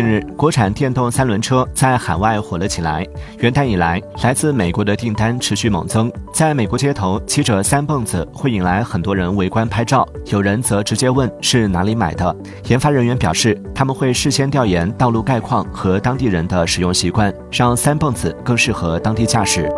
近日国产电动三轮车在海外火了起来。元旦以来来自美国的订单持续猛增。在美国街头骑着三蹦子会引来很多人围观拍照有人则直接问是哪里买的。研发人员表示他们会事先调研道路概况和当地人的使用习惯让三蹦子更适合当地驾驶。